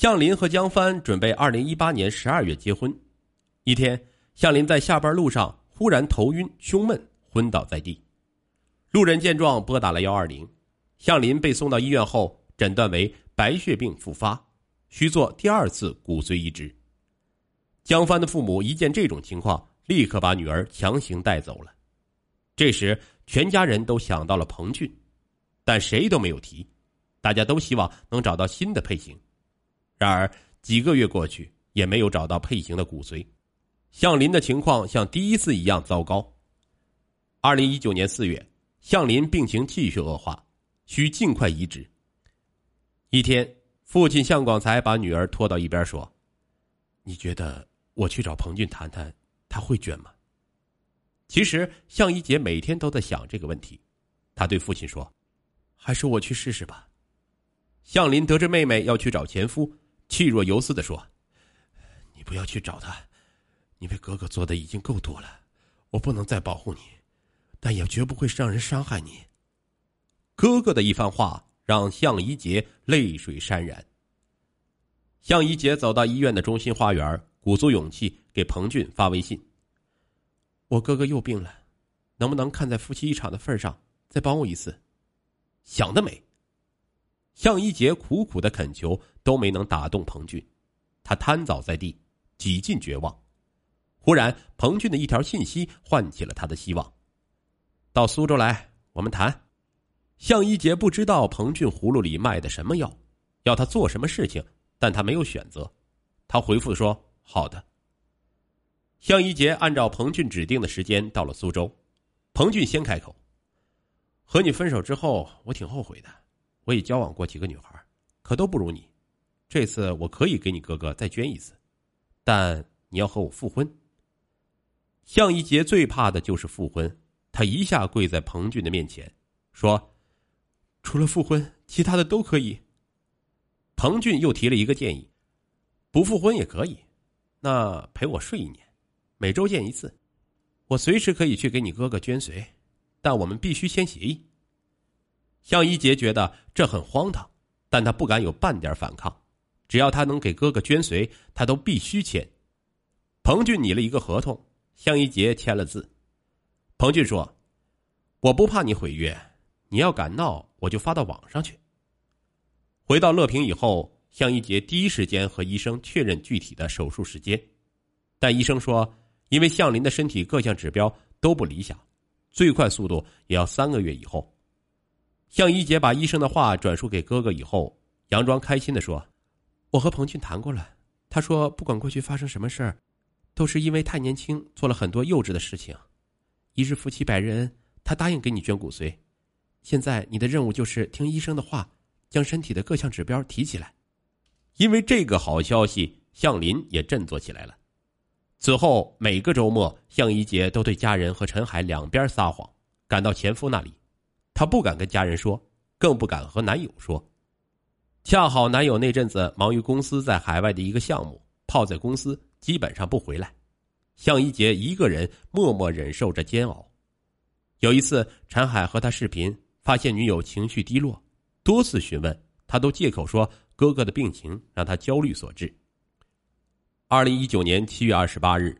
向林和江帆准备二零一八年十二月结婚。一天，向林在下班路上忽然头晕、胸闷，昏倒在地。路人见状拨打了幺二零，向林被送到医院后，诊断为白血病复发，需做第二次骨髓移植。江帆的父母一见这种情况，立刻把女儿强行带走了。这时，全家人都想到了彭俊，但谁都没有提。大家都希望能找到新的配型，然而几个月过去，也没有找到配型的骨髓。向林的情况像第一次一样糟糕。二零一九年四月，向林病情继续恶化，需尽快移植。一天，父亲向广才把女儿拖到一边说：“你觉得我去找彭俊谈谈，他会捐吗？”其实，向一杰每天都在想这个问题。他对父亲说：“还是我去试试吧。”向林得知妹妹要去找前夫，气若游丝的说：“你不要去找他，你为哥哥做的已经够多了，我不能再保护你，但也绝不会让人伤害你。”哥哥的一番话让向一杰泪水潸然。向一杰走到医院的中心花园，鼓足勇气给彭俊发微信：“我哥哥又病了，能不能看在夫妻一场的份上，再帮我一次？”想得美。向一杰苦苦的恳求都没能打动彭俊，他瘫倒在地，几近绝望。忽然，彭俊的一条信息唤起了他的希望：“到苏州来，我们谈。”向一杰不知道彭俊葫芦里卖的什么药，要他做什么事情，但他没有选择。他回复说：“好的。”向一杰按照彭俊指定的时间到了苏州。彭俊先开口：“和你分手之后，我挺后悔的。”我也交往过几个女孩，可都不如你。这次我可以给你哥哥再捐一次，但你要和我复婚。向一杰最怕的就是复婚，他一下跪在彭俊的面前，说：“除了复婚，其他的都可以。”彭俊又提了一个建议：“不复婚也可以，那陪我睡一年，每周见一次，我随时可以去给你哥哥捐髓，但我们必须签协议。”向一杰觉得这很荒唐，但他不敢有半点反抗。只要他能给哥哥捐髓，他都必须签。彭俊拟了一个合同，向一杰签了字。彭俊说：“我不怕你毁约，你要敢闹，我就发到网上去。”回到乐平以后，向一杰第一时间和医生确认具体的手术时间，但医生说，因为向林的身体各项指标都不理想，最快速度也要三个月以后。向一杰把医生的话转述给哥哥以后，佯装开心的说：“我和彭俊谈过了，他说不管过去发生什么事儿，都是因为太年轻做了很多幼稚的事情。一日夫妻百日恩，他答应给你捐骨髓。现在你的任务就是听医生的话，将身体的各项指标提起来。”因为这个好消息，向林也振作起来了。此后每个周末，向一杰都对家人和陈海两边撒谎，赶到前夫那里。她不敢跟家人说，更不敢和男友说。恰好男友那阵子忙于公司在海外的一个项目，泡在公司基本上不回来。向一杰一个人默默忍受着煎熬。有一次，陈海和他视频，发现女友情绪低落，多次询问，他都借口说哥哥的病情让他焦虑所致。二零一九年七月二十八日，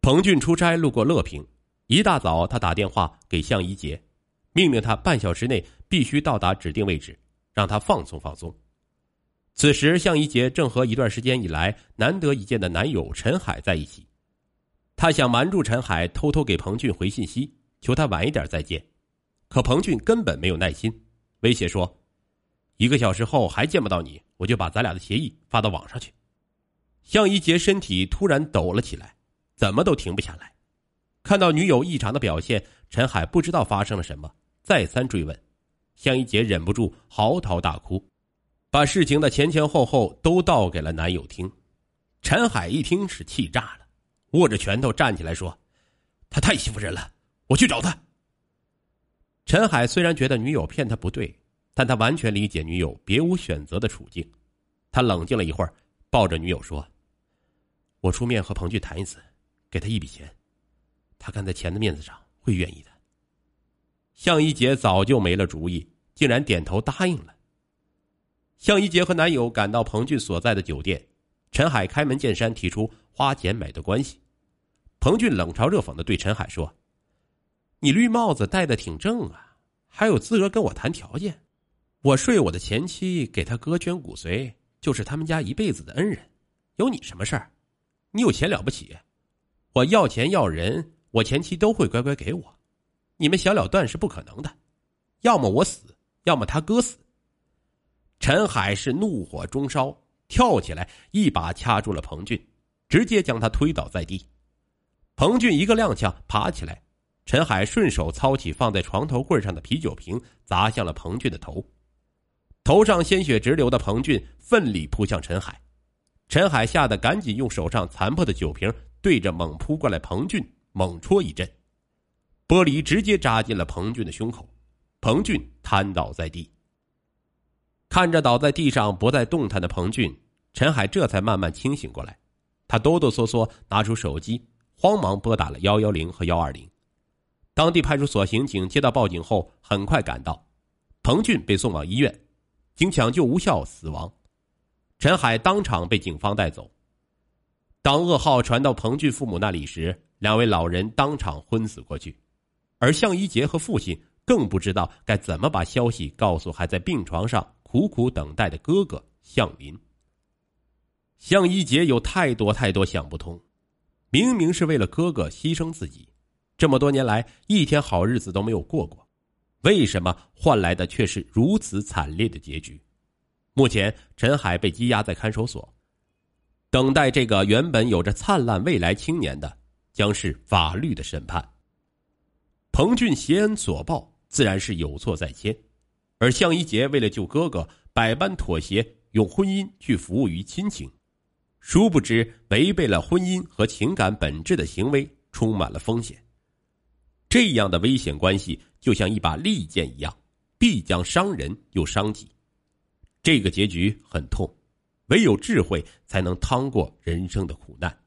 彭俊出差路过乐平，一大早他打电话给向一杰。命令他半小时内必须到达指定位置，让他放松放松。此时，向一杰正和一段时间以来难得一见的男友陈海在一起。他想瞒住陈海，偷偷给彭俊回信息，求他晚一点再见。可彭俊根本没有耐心，威胁说：“一个小时后还见不到你，我就把咱俩的协议发到网上去。”向一杰身体突然抖了起来，怎么都停不下来。看到女友异常的表现，陈海不知道发生了什么。再三追问，向一杰忍不住嚎啕大哭，把事情的前前后后都道给了男友听。陈海一听是气炸了，握着拳头站起来说：“他太欺负人了，我去找他。”陈海虽然觉得女友骗他不对，但他完全理解女友别无选择的处境。他冷静了一会儿，抱着女友说：“我出面和彭俊谈一次，给他一笔钱，他看在钱的面子上会愿意的。”向一杰早就没了主意，竟然点头答应了。向一杰和男友赶到彭俊所在的酒店，陈海开门见山提出花钱买的关系。彭俊冷嘲热讽的对陈海说：“你绿帽子戴的挺正啊，还有资格跟我谈条件？我睡我的前妻，给他哥捐骨髓，就是他们家一辈子的恩人，有你什么事儿？你有钱了不起？我要钱要人，我前妻都会乖乖给我。你们小了断是不可能的，要么我死，要么他哥死。”陈海是怒火中烧，跳起来一把掐住了彭俊，直接将他推倒在地。彭俊一个踉跄爬起来，陈海顺手操起放在床头柜上的啤酒瓶，砸向了彭俊的头。头上鲜血直流的彭俊奋力扑向陈海，陈海吓得赶紧用手上残破的酒瓶对着猛扑过来彭俊猛戳一阵，玻璃直接扎进了彭俊的胸口，彭俊瘫倒在地。看着倒在地上不再动弹的彭俊，陈海这才慢慢清醒过来。他哆哆嗦嗦拿出手机，慌忙拨打了幺幺零和幺二零。当地派出所刑警接到报警后，很快赶到，彭俊被送往医院，经抢救无效死亡。陈海当场被警方带走。当噩耗传到彭俊父母那里时，两位老人当场昏死过去，而向一杰和父亲更不知道该怎么把消息告诉还在病床上。苦苦等待的哥哥向林，向一杰有太多太多想不通，明明是为了哥哥牺牲自己，这么多年来一天好日子都没有过过，为什么换来的却是如此惨烈的结局？目前陈海被羁押在看守所，等待这个原本有着灿烂未来青年的，将是法律的审判。彭俊携恩所报，自然是有错在先。而向一杰为了救哥哥，百般妥协，用婚姻去服务于亲情，殊不知违背了婚姻和情感本质的行为充满了风险。这样的危险关系就像一把利剑一样，必将伤人又伤己。这个结局很痛，唯有智慧才能趟过人生的苦难。